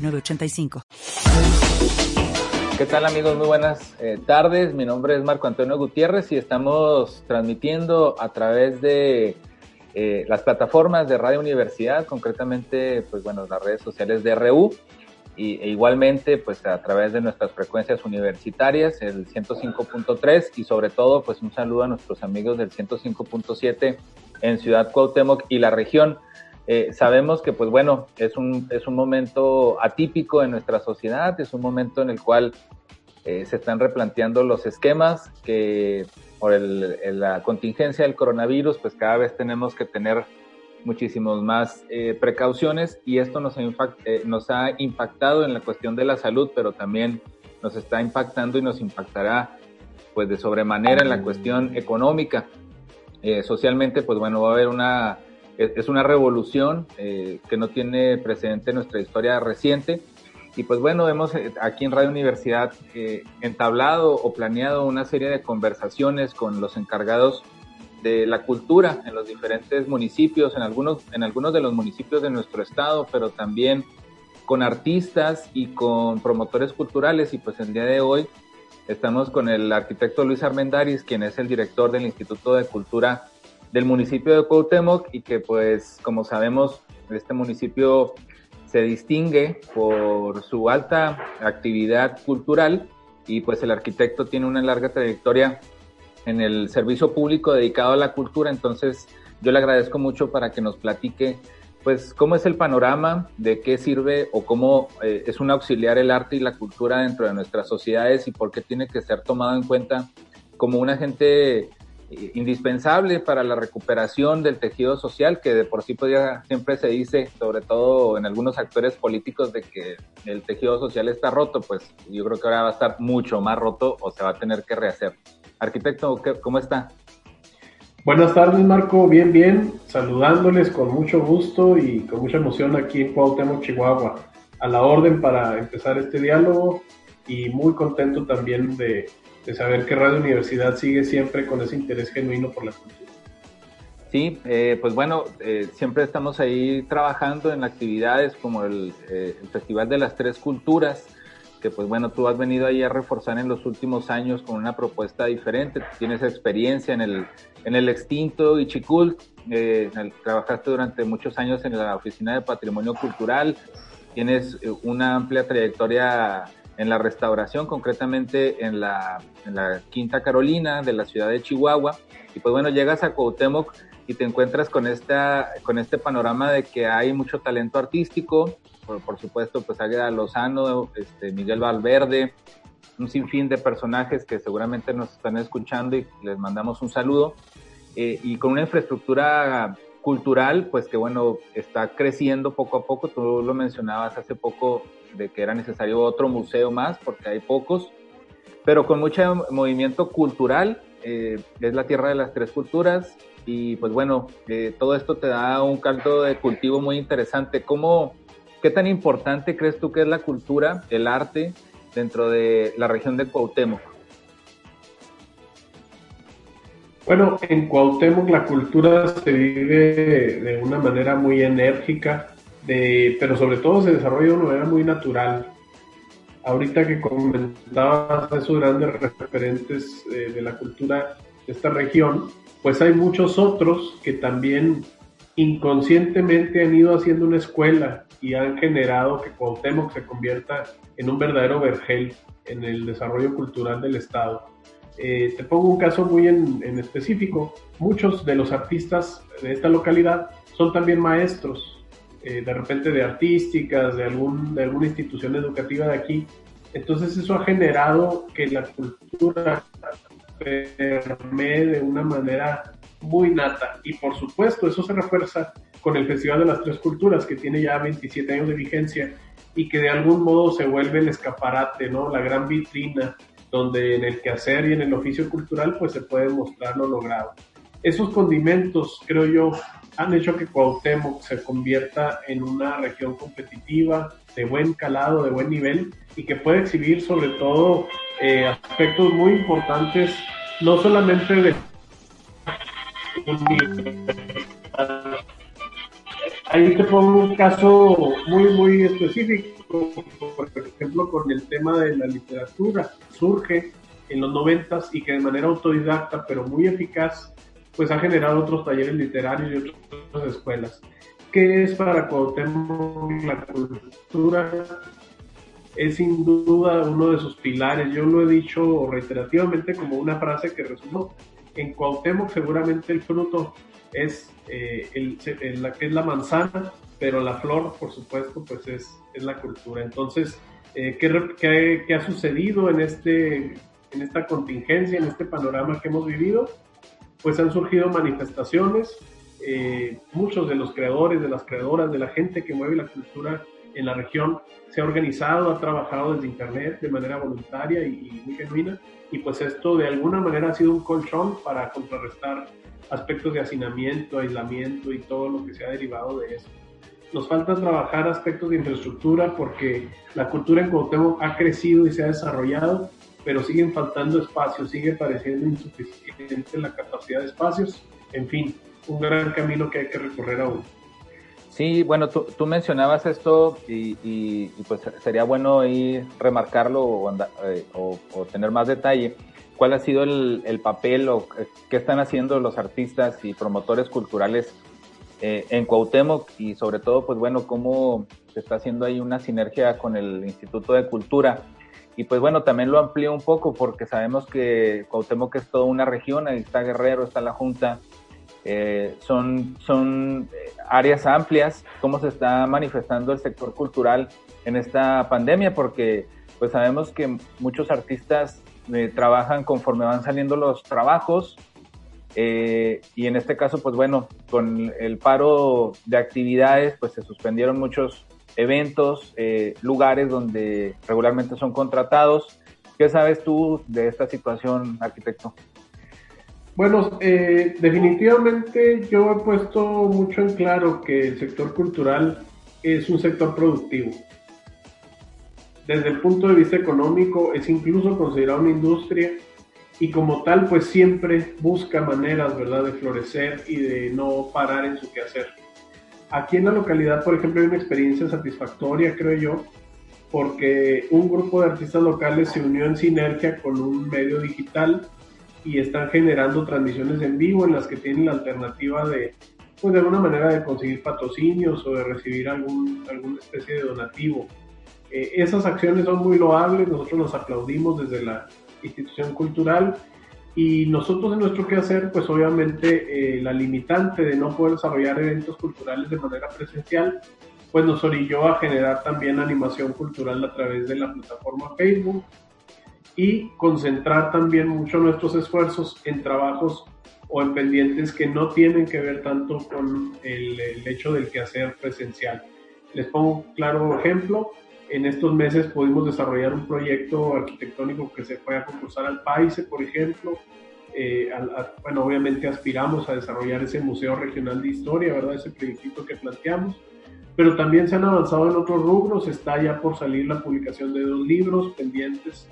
906985. ¿Qué tal amigos? Muy buenas eh, tardes. Mi nombre es Marco Antonio Gutiérrez y estamos transmitiendo a través de eh, las plataformas de Radio Universidad, concretamente, pues bueno, las redes sociales de RU y, e igualmente pues a través de nuestras frecuencias universitarias, el 105.3 y sobre todo pues un saludo a nuestros amigos del 105.7 en Ciudad Cuauhtémoc y la región. Eh, sabemos que, pues bueno, es un, es un momento atípico en nuestra sociedad, es un momento en el cual eh, se están replanteando los esquemas que por el, la contingencia del coronavirus, pues cada vez tenemos que tener muchísimos más eh, precauciones y esto nos ha, nos ha impactado en la cuestión de la salud, pero también nos está impactando y nos impactará pues de sobremanera en la cuestión económica. socialmente, pues bueno, va a haber una es, una revolución eh, que no tiene precedente en nuestra historia reciente. Y pues bueno, hemos eh, aquí en Radio Universidad eh, entablado o planeado una serie de conversaciones con los encargados de la cultura en los diferentes municipios, en algunos, en algunos de los municipios de nuestro estado, pero también con artistas y con promotores culturales. Y pues el día de hoy estamos con el arquitecto Luis Armendaris, quien es el director del Instituto de Cultura del municipio de Cuauhtémoc y que pues como sabemos este municipio se distingue por su alta actividad cultural y pues el arquitecto tiene una larga trayectoria en el servicio público dedicado a la cultura, entonces yo le agradezco mucho para que nos platique pues cómo es el panorama, de qué sirve o cómo eh, es un auxiliar el arte y la cultura dentro de nuestras sociedades y por qué tiene que ser tomado en cuenta como un agente indispensable para la recuperación del tejido social, que de por sí podía, siempre se dice, sobre todo en algunos actores políticos, de que el tejido social está roto, pues yo creo que ahora va a estar mucho más roto o se va a tener que rehacer. Arquitecto, ¿cómo está? Buenas tardes, Marco. Bien, bien. Saludándoles con mucho gusto y con mucha emoción aquí en Cuauhtémoc, Chihuahua. A la orden para empezar este diálogo y muy contento también de de saber que Radio Universidad sigue siempre con ese interés genuino por la cultura. Sí, eh, pues bueno, eh, siempre estamos ahí trabajando en actividades como el, eh, Festival de las Tres Culturas, que pues bueno, tú has venido ahí a reforzar en los últimos años con una propuesta diferente, tienes experiencia en el, en el extinto Ichicult, trabajaste durante muchos años en la Oficina de Patrimonio Cultural, tienes una amplia trayectoria en la restauración, concretamente en la, en la Quinta Carolina de la ciudad de Chihuahua. Y pues bueno, llegas a Cuauhtémoc y te encuentras con, esta, con este panorama de que hay mucho talento artístico, por, supuesto, pues Águeda Lozano, este, Miguel Valverde, un sinfín de personajes que seguramente nos están escuchando y les mandamos un saludo. Eh, y con una infraestructura cultural, pues que bueno, está creciendo poco a poco. Tú lo mencionabas hace poco de que era necesario otro museo más, porque hay pocos, pero con mucho movimiento cultural. Eh, es la tierra de las tres culturas y pues bueno, eh, todo esto te da un caldo de cultivo muy interesante. ¿Cómo, ¿Qué tan importante crees tú que es la cultura, el arte dentro de la región de Cuauhtémoc? Bueno, en Cuauhtémoc la cultura se vive de una manera muy enérgica, pero sobre todo se desarrolla de una manera muy natural. Ahorita que comentabas esos grandes referentes eh, de la cultura de esta región, pues hay muchos otros que también inconscientemente han ido haciendo una escuela y han generado que Cuauhtémoc se convierta en un verdadero vergel en el desarrollo cultural del Estado. Eh, te pongo un caso muy en, en, específico. Muchos de los artistas de esta localidad son también maestros eh, de repente de artísticas, de, algún, de alguna institución educativa de aquí. Entonces eso ha generado que la cultura permee de una manera muy nata. Y por supuesto, eso se refuerza con el Festival de las Tres Culturas, que tiene ya 27 años de vigencia y que de algún modo se vuelve el escaparate, ¿no? La gran vitrina donde en el quehacer y en el oficio cultural pues se puede mostrar lo logrado. Esos condimentos, creo yo, han hecho que Cuauhtémoc se convierta en una región competitiva, de buen calado, de buen nivel y que puede exhibir sobre todo eh, aspectos muy importantes, no solamente de Ahí te pongo un caso muy, muy específico, por ejemplo, con el tema de la literatura. Surge en los noventas y que de manera autodidacta, pero muy eficaz, pues ha generado otros talleres literarios y otras escuelas. ¿Qué es para Cuauhtémoc la cultura? Es sin duda uno de sus pilares. Yo lo he dicho reiterativamente como una frase que resultó. En Cuauhtémoc seguramente el fruto es, eh, el, la que es la manzana, pero la flor, por supuesto, pues es, es la cultura. Entonces, eh, ¿qué, qué, ha sucedido en, este, en esta contingencia, en este panorama que hemos vivido? Pues han surgido manifestaciones, eh, muchos de los creadores, de las creadoras, de la gente que mueve la cultura en la región se ha organizado, ha trabajado desde Internet de manera voluntaria y, y, muy genuina, y pues esto de alguna manera ha sido un colchón para contrarrestar aspectos de hacinamiento, aislamiento y todo lo que se ha derivado de eso. Nos falta trabajar aspectos de infraestructura porque la cultura en Cuauhtémoc ha crecido y se ha desarrollado, pero siguen faltando espacios, sigue pareciendo insuficiente la capacidad de espacios. En fin, un gran camino que hay que recorrer aún. Sí, bueno, tú, mencionabas esto y, pues sería bueno ir remarcarlo o, eh, o, o tener más detalle cuál ha sido el, el, papel o qué están haciendo los artistas y promotores culturales eh, en Cuauhtémoc y sobre todo, pues bueno, cómo se está haciendo ahí una sinergia con el Instituto de Cultura. Y pues bueno, también lo amplío un poco porque sabemos que Cuauhtémoc es toda una región, ahí está Guerrero, está la Junta, eh, son, son eh, áreas amplias, cómo se está manifestando el sector cultural en esta pandemia, porque pues sabemos que muchos artistas eh, trabajan conforme van saliendo los trabajos. Y en este caso, pues bueno, con el paro de actividades, pues se suspendieron muchos eventos, eh, lugares donde regularmente son contratados. ¿Qué sabes tú de esta situación, arquitecto? Bueno, definitivamente yo he puesto mucho en claro que el sector cultural es un sector productivo desde el punto de vista económico es incluso considerado una industria y como tal pues siempre busca maneras, ¿verdad?, de florecer y de no parar en su quehacer. Aquí en la localidad, por ejemplo, hay una experiencia satisfactoria, creo yo, porque un grupo de artistas locales se unió en sinergia con un medio digital y están generando transmisiones en vivo en las que tienen la alternativa de, pues de alguna manera, de conseguir patrocinios o de recibir algún, alguna especie de donativo. Eh, esas acciones son muy loables, nosotros nos aplaudimos desde la institución cultural y nosotros en nuestro quehacer, pues obviamente eh, la limitante de no poder desarrollar eventos culturales de manera presencial, pues nos orilló a generar también animación cultural a través de la plataforma Facebook y concentrar también mucho nuestros esfuerzos en trabajos o en pendientes que no tienen que ver tanto con el, hecho del quehacer presencial. Les pongo un claro ejemplo, en estos meses pudimos desarrollar un proyecto arquitectónico que se fue a concursar al PAISE, por ejemplo. Eh, bueno, obviamente aspiramos a desarrollar ese Museo Regional de Historia, ¿verdad? Ese proyectito que planteamos. Pero también se han avanzado en otros rubros. Está ya por salir la publicación de dos libros pendientes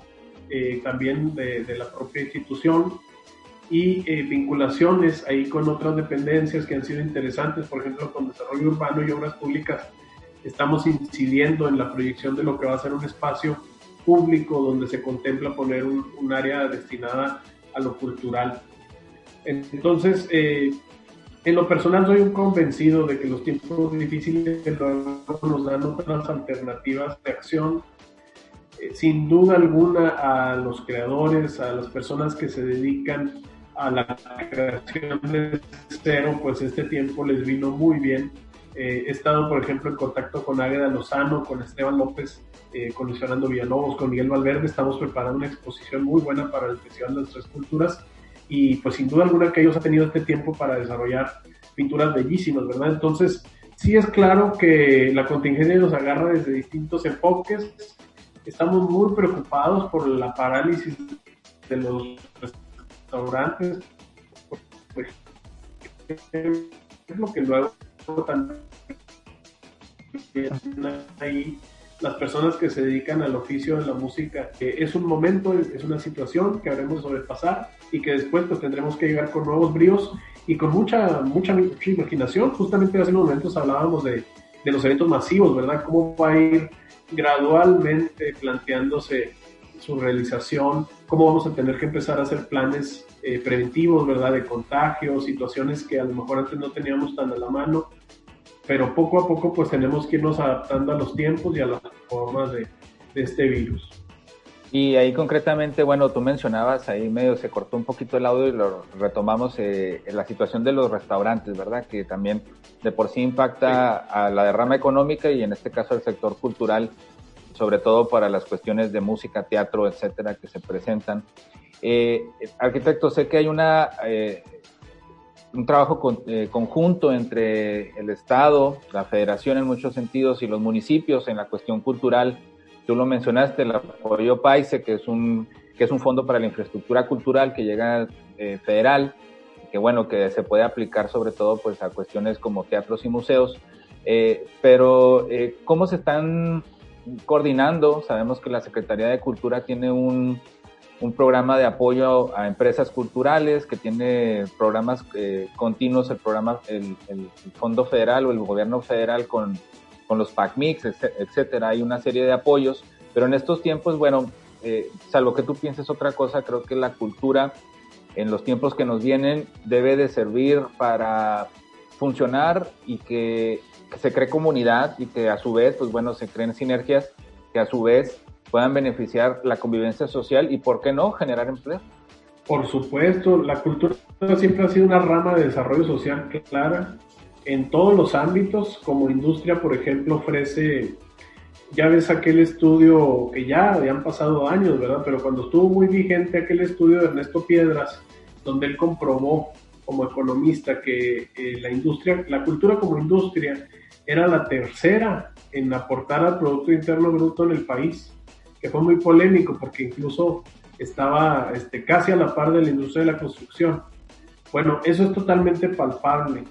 eh, también de, de, la propia institución y eh, vinculaciones ahí con otras dependencias que han sido interesantes, por ejemplo, con desarrollo urbano y obras públicas estamos incidiendo en la proyección de lo que va a ser un espacio público donde se contempla poner un, área destinada a lo cultural. Entonces, eh, en lo personal soy un convencido de que los tiempos difíciles nos dan otras alternativas de acción. Eh, sin duda alguna a los creadores, a las personas que se dedican a la creación de cero, pues este tiempo les vino muy bien eh, he estado, por ejemplo, en contacto con Águeda Lozano, con Esteban López, eh, con Luis Fernando Villalobos, con Miguel Valverde. Estamos preparando una exposición muy buena para el Festival de las Tres Culturas y pues sin duda alguna que ellos han tenido este tiempo para desarrollar pinturas bellísimas, ¿verdad? Entonces, sí es claro que la contingencia nos agarra desde distintos enfoques. Estamos muy preocupados por la parálisis de los restaurantes. Es lo que luego también ahí las personas que se dedican al oficio de la música. es un momento, es una situación que habremos de sobrepasar y que después pues tendremos que llegar con nuevos bríos y con mucha, mucha, mucha imaginación. Justamente hace unos momentos hablábamos de, de los eventos masivos, ¿verdad? Cómo va a ir gradualmente planteándose su realización, cómo vamos a tener que empezar a hacer planes eh, preventivos, ¿verdad? De contagios, situaciones que a lo mejor antes no teníamos tan a la mano pero poco a poco pues tenemos que irnos adaptando a los tiempos y a las formas de, este virus. Y ahí concretamente, bueno, tú mencionabas, ahí medio se cortó un poquito el audio y lo retomamos, eh, en la situación de los restaurantes, ¿verdad? Que también de por sí impacta a la derrama económica y en este caso al sector cultural, sobre todo para las cuestiones de música, teatro, etcétera, que se presentan. Eh, arquitecto, sé que hay una eh, un trabajo eh, conjunto entre el Estado, la Federación en muchos sentidos y los municipios en la cuestión cultural. Tú lo mencionaste, el apoyo PAISE, que es un, que es un fondo para la infraestructura cultural que llega eh, federal, que bueno, que se puede aplicar sobre todo pues a cuestiones como teatros y museos. Eh, pero, ¿cómo se están coordinando? Sabemos que la Secretaría de Cultura tiene un, un programa de apoyo a empresas culturales que tiene programas eh, continuos, el programa, el, Fondo Federal o el Gobierno Federal con, con los PACMIX, etcétera. Hay una serie de apoyos, pero en estos tiempos, bueno, eh, salvo que tú pienses otra cosa, creo que la cultura en los tiempos que nos vienen debe de servir para funcionar y que, que se cree comunidad y que a su vez, pues bueno, se creen sinergias que a su vez puedan beneficiar la convivencia social y, ¿por qué no, generar empleo? Por supuesto, la cultura siempre ha sido una rama de desarrollo social clara en todos los ámbitos, como industria, por ejemplo, ofrece, ya ves aquel estudio que ya han pasado años, ¿verdad? Pero cuando estuvo muy vigente aquel estudio de Ernesto Piedras, donde él comprobó como economista que la industria, la cultura como industria era la tercera en aportar al Producto Interno Bruto en el país que fue muy polémico porque incluso estaba este, casi a la par de la industria de la construcción. Bueno, eso es totalmente palpable.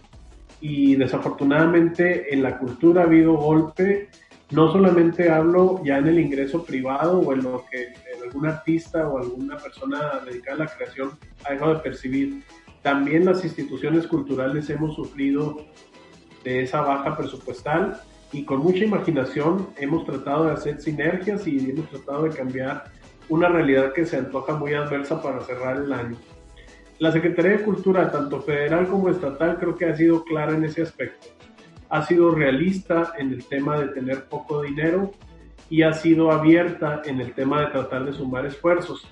Y desafortunadamente en la cultura ha habido golpe, no solamente hablo ya en el ingreso privado o en lo que algún artista o alguna persona dedicada a la creación ha dejado de percibir, también las instituciones culturales hemos sufrido de esa baja presupuestal y con mucha imaginación hemos tratado de hacer sinergias y hemos tratado de cambiar una realidad que se antoja muy adversa para cerrar el año. La Secretaría de Cultura, tanto federal como estatal, creo que ha sido clara en ese aspecto. Ha sido realista en el tema de tener poco dinero y ha sido abierta en el tema de tratar de sumar esfuerzos.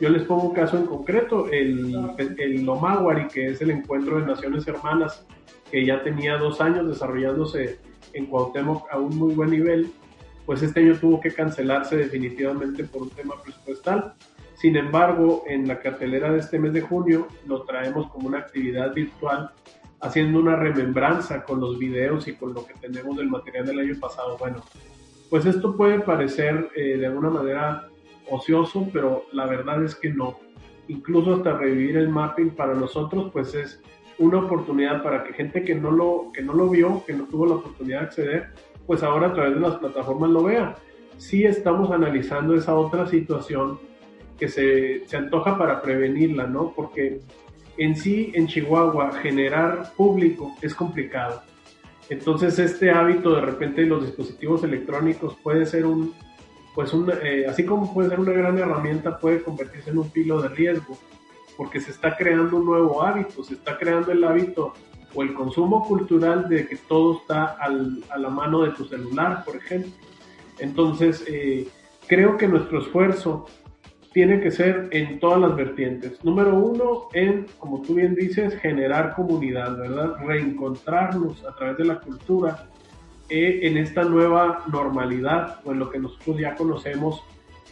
Yo les pongo un caso en concreto, el, el Lomawari, que es el encuentro de Naciones Hermanas, que ya tenía dos años desarrollándose en Cuauhtémoc a un muy buen nivel, pues este año tuvo que cancelarse definitivamente por un tema presupuestal. Sin embargo, en la cartelera de este mes de junio lo traemos como una actividad virtual, haciendo una remembranza con los videos y con lo que tenemos del material del año pasado. Bueno, pues esto puede parecer eh, de alguna manera ocioso, pero la verdad es que no. Incluso hasta revivir el mapping para nosotros, pues es una oportunidad para que gente que no lo, que no lo vio, que no tuvo la oportunidad de acceder, pues ahora a través de las plataformas lo vea. Sí estamos analizando esa otra situación que se, se antoja para prevenirla, ¿no? Porque en sí, en Chihuahua, generar público es complicado. Entonces, este hábito de repente de los dispositivos electrónicos puede ser un, pues un, eh, así como puede ser una gran herramienta, puede convertirse en un filo de riesgo porque se está creando un nuevo hábito, se está creando el hábito o el consumo cultural de que todo está a la mano de tu celular, por ejemplo. Entonces, eh, creo que nuestro esfuerzo tiene que ser en todas las vertientes. Número uno, en, como tú bien dices, generar comunidad, ¿verdad? Reencontrarnos a través de la cultura eh, en esta nueva normalidad o en lo que nosotros ya conocemos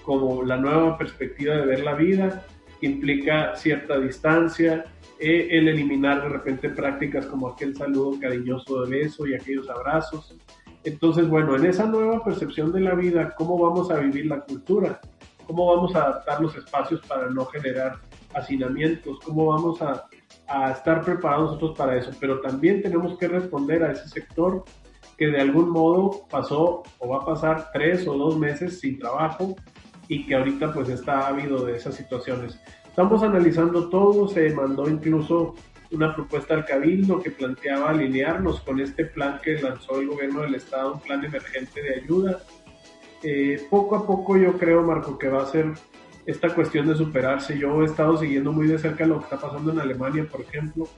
como la nueva perspectiva de ver la vida implica cierta distancia, eh, el eliminar de repente prácticas como aquel saludo cariñoso de beso y aquellos abrazos. Entonces, bueno, en esa nueva percepción de la vida, ¿cómo vamos a vivir la cultura? ¿Cómo vamos a adaptar los espacios para no generar hacinamientos? ¿Cómo vamos a, a estar preparados nosotros para eso? Pero también tenemos que responder a ese sector que de algún modo pasó o va a pasar tres o dos meses sin trabajo y que ahorita pues está ávido de esas situaciones. Estamos analizando todo, se mandó incluso una propuesta al Cabildo que planteaba alinearnos con este plan que lanzó el gobierno del Estado, un plan emergente de ayuda. Eh, poco a poco yo creo, Marco, que va a ser esta cuestión de superarse. Yo he estado siguiendo muy de cerca lo que está pasando en Alemania, por ejemplo,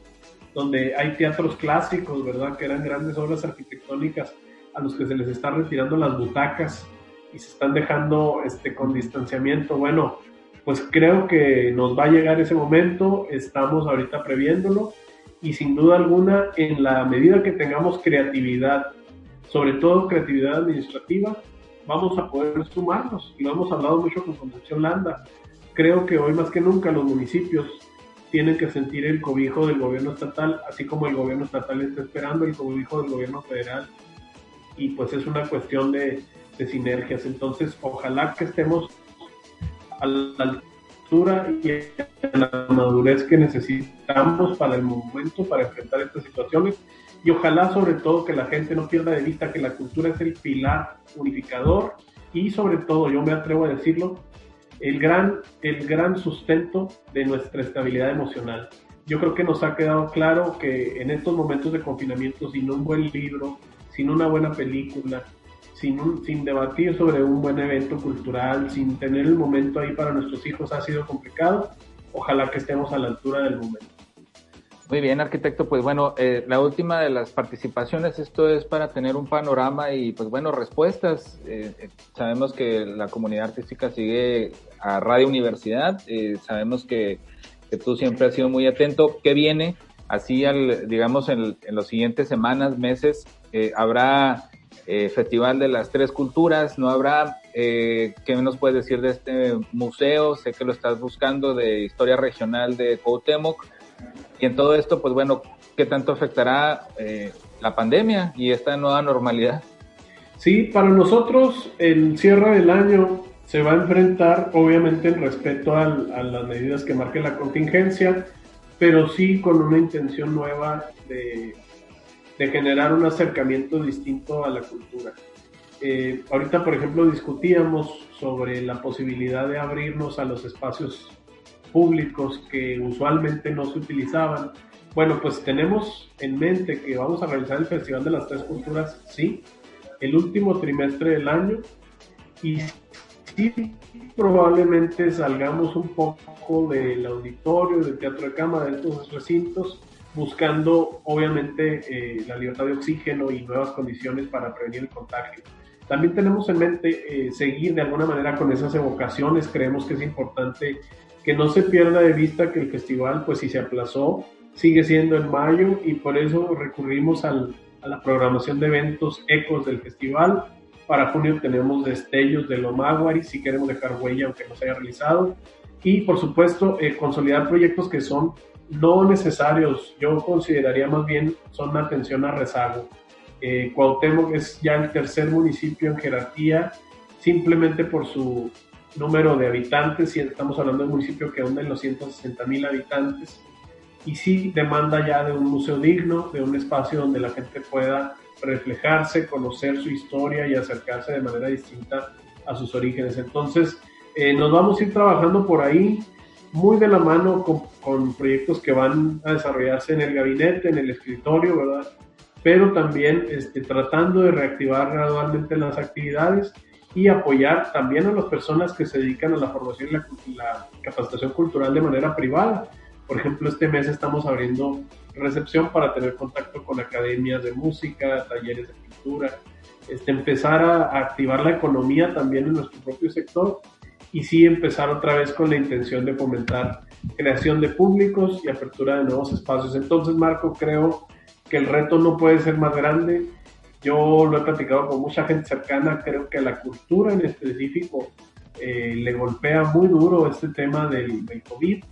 donde hay teatros clásicos, ¿verdad? Que eran grandes obras arquitectónicas a los que se les está retirando las butacas y se están dejando este, con distanciamiento. Bueno, pues creo que nos va a llegar ese momento, estamos ahorita previéndolo y sin duda alguna, en la medida que tengamos creatividad, sobre todo creatividad administrativa, vamos a poder sumarnos. Y lo hemos hablado mucho con Concepción Landa. Creo que hoy más que nunca los municipios tienen que sentir el cobijo del gobierno estatal, así como el gobierno estatal está esperando el cobijo del gobierno federal. Y pues es una cuestión de, sinergias. Entonces, ojalá que estemos a la altura y a la madurez que necesitamos para el momento, para enfrentar estas situaciones. Y ojalá sobre todo que la gente no pierda de vista que la cultura es el pilar unificador y sobre todo, yo me atrevo a decirlo, el gran, el gran sustento de nuestra estabilidad emocional. Yo creo que nos ha quedado claro que en estos momentos de confinamiento, sin un buen libro, sin una buena película, sin, sin debatir sobre un buen evento cultural, sin tener el momento ahí para nuestros hijos, ha sido complicado. Ojalá que estemos a la altura del momento. Muy bien, arquitecto. Pues bueno, eh, la última de las participaciones, esto es para tener un panorama y pues bueno, respuestas. Eh, eh, sabemos que la comunidad artística sigue a Radio Universidad, sabemos que, que, tú siempre has sido muy atento. ¿Qué viene? Así, al, digamos, en, en los siguientes semanas, meses, habrá Festival de las Tres Culturas, ¿no habrá? ¿Qué nos puedes decir de este museo? Sé que lo estás buscando de Historia Regional de Cuauhtémoc y en todo esto, pues bueno, ¿qué tanto afectará eh, la pandemia y esta nueva normalidad? Sí, para nosotros el cierre del año se va a enfrentar obviamente en respeto a las medidas que marque la contingencia, pero sí con una intención nueva de, generar un acercamiento distinto a la cultura. Eh, ahorita, por ejemplo, discutíamos sobre la posibilidad de abrirnos a los espacios públicos que usualmente no se utilizaban. Bueno, pues tenemos en mente que vamos a realizar el Festival de las Tres Culturas, sí, el último trimestre del año y sí, probablemente salgamos un poco del auditorio, del teatro de cámara, de estos recintos, buscando obviamente eh, la libertad de oxígeno y nuevas condiciones para prevenir el contagio. También tenemos en mente eh, seguir de alguna manera con esas evocaciones, creemos que es importante que no se pierda de vista que el festival, pues si se aplazó, sigue siendo en mayo y por eso recurrimos a la programación de eventos ecos del festival. Para junio tenemos destellos de Lomaguari, si queremos dejar huella aunque no se haya realizado. Y por supuesto, eh, consolidar proyectos que son no necesarios, yo consideraría más bien son atención a rezago. Eh, Cuauhtémoc es ya el tercer municipio en jerarquía, simplemente por su número de habitantes, y estamos hablando de un municipio que onda en los 160 mil habitantes, y sí demanda ya de un museo digno, de un espacio donde la gente pueda reflejarse, conocer su historia y acercarse de manera distinta a sus orígenes. Entonces, eh, nos vamos a ir trabajando por ahí, muy de la mano con, con, proyectos que van a desarrollarse en el gabinete, en el escritorio, ¿verdad? Pero también este, tratando de reactivar gradualmente las actividades y apoyar también a las personas que se dedican a la formación y la, capacitación cultural de manera privada. Por ejemplo, este mes estamos abriendo recepción para tener contacto con academias de música, talleres de pintura, este, empezar a, activar la economía también en nuestro propio sector y sí empezar otra vez con la intención de fomentar creación de públicos y apertura de nuevos espacios. Entonces, Marco, creo que el reto no puede ser más grande yo lo he platicado con mucha gente cercana, creo que la cultura en específico eh, le golpea muy duro este tema del, del, COVID,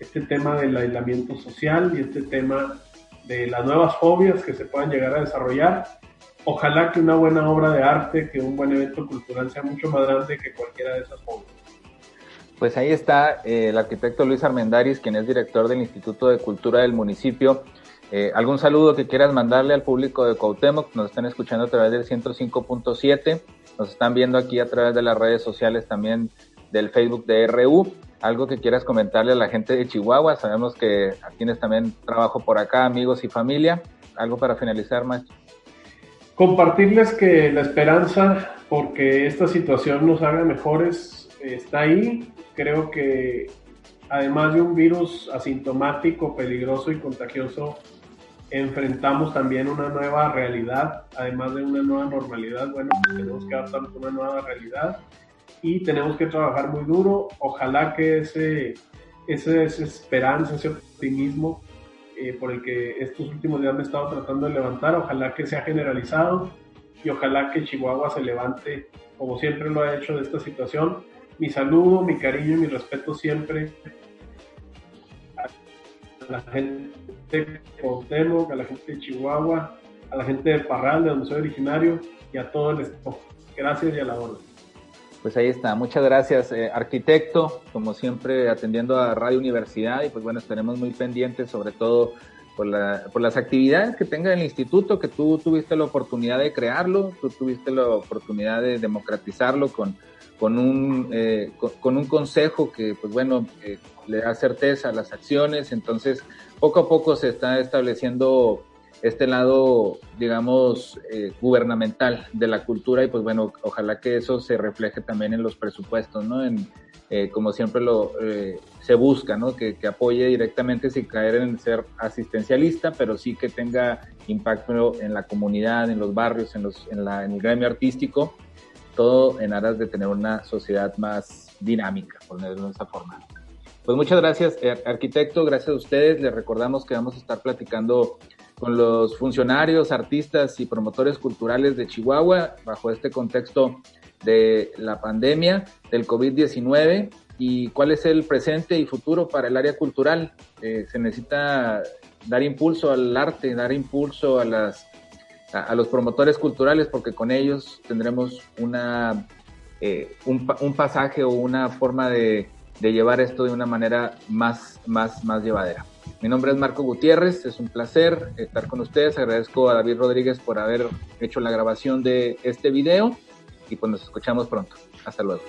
este tema del aislamiento social y este tema de las nuevas fobias que se puedan llegar a desarrollar. Ojalá que una buena obra de arte, que un buen evento cultural sea mucho más grande que cualquiera de esas fobias. Pues ahí está eh, el arquitecto Luis Armendaris, quien es director del Instituto de Cultura del municipio. Eh, ¿Algún saludo que quieras mandarle al público de Cuauhtémoc? Nos están escuchando a través del 105.7, nos están viendo aquí a través de las redes sociales también del Facebook de RU. ¿Algo que quieras comentarle a la gente de Chihuahua? Sabemos que tienes también trabajo por acá, amigos y familia. ¿Algo para finalizar, maestro? Compartirles que la esperanza porque esta situación nos haga mejores está ahí creo que además de un virus asintomático, peligroso y contagioso, enfrentamos también una nueva realidad, además de una nueva normalidad. Bueno, pues tenemos que adaptarnos a una nueva realidad y tenemos que trabajar muy duro. Ojalá que ese, ese esa esperanza, ese optimismo eh, por el que estos últimos días me he estado tratando de levantar, ojalá que sea generalizado y ojalá que Chihuahua se levante como siempre lo ha hecho de esta situación mi saludo, mi cariño y mi respeto siempre a la gente de Cuauhtémoc, a la gente de Chihuahua, a la gente de Parral, de donde soy originario, y a todo el estado. Gracias y a la hora. Pues ahí está, muchas gracias, eh, arquitecto, como siempre atendiendo a Radio Universidad y pues bueno, estaremos muy pendientes sobre todo por, la, por las actividades que tenga el instituto, que tú tuviste la oportunidad de crearlo, tú tuviste la oportunidad de democratizarlo con un, eh, con, un consejo que, pues bueno, eh, le da certeza a las acciones. Entonces, poco a poco se está estableciendo este lado, digamos, eh, gubernamental de la cultura y pues bueno, ojalá que eso se refleje también en los presupuestos, ¿no? En, como siempre lo se busca, ¿no? Que, que, apoye directamente sin caer en ser asistencialista, pero sí que tenga impacto en la comunidad, en los barrios, en, los, en, la, en el gremio artístico todo en aras de tener una sociedad más dinámica, por decirlo de esa forma. Pues muchas gracias, eh, arquitecto, gracias a ustedes. Les recordamos que vamos a estar platicando con los funcionarios, artistas y promotores culturales de Chihuahua bajo este contexto de la pandemia del COVID-19 y cuál es el presente y futuro para el área cultural. Eh, se necesita dar impulso al arte, dar impulso a las a, los promotores culturales porque con ellos tendremos una, eh, un, un, pasaje o una forma de, de, llevar esto de una manera más, más, más llevadera. Mi nombre es Marco Gutiérrez, es un placer estar con ustedes. Agradezco a David Rodríguez por haber hecho la grabación de este video y pues nos escuchamos pronto. Hasta luego.